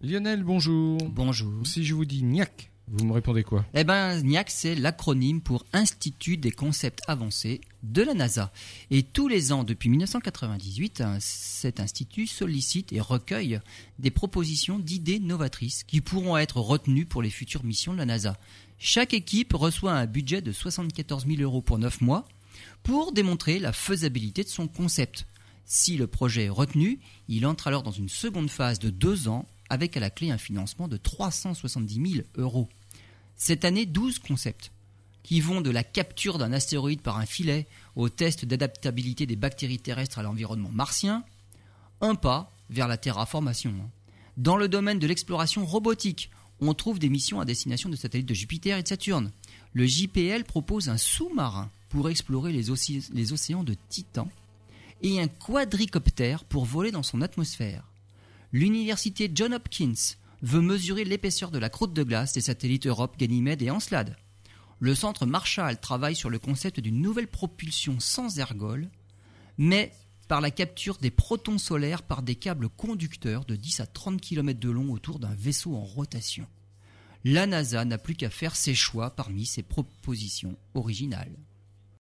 Lionel, bonjour. Bonjour. Si je vous dis NIAC, vous me répondez quoi? Eh ben, NIAC, c'est l'acronyme pour Institut des concepts avancés de la NASA. Et tous les ans, depuis 1998, hein, cet institut sollicite et recueille des propositions d'idées novatrices qui pourront être retenues pour les futures missions de la NASA. Chaque équipe reçoit un budget de 74 000 euros pour 9 mois pour démontrer la faisabilité de son concept. Si le projet est retenu, il entre alors dans une seconde phase de 2 ans avec à la clé un financement de 370 000 euros. Cette année, 12 concepts qui vont de la capture d'un astéroïde par un filet au test d'adaptabilité des bactéries terrestres à l'environnement martien, un pas vers la terraformation. Dans le domaine de l'exploration robotique, on trouve des missions à destination de satellites de Jupiter et de Saturne. Le JPL propose un sous-marin pour explorer les, les océans de Titan et un quadricoptère pour voler dans son atmosphère l'université John Hopkins veut mesurer l'épaisseur de la croûte de glace des satellites Europe, Ganymède et Encelade. Le centre Marshall travaille sur le concept d'une nouvelle propulsion sans ergol, mais par la capture des protons solaires par des câbles conducteurs de 10 à 30 km de long autour d'un vaisseau en rotation. La NASA n'a plus qu'à faire ses choix parmi ses propositions originales.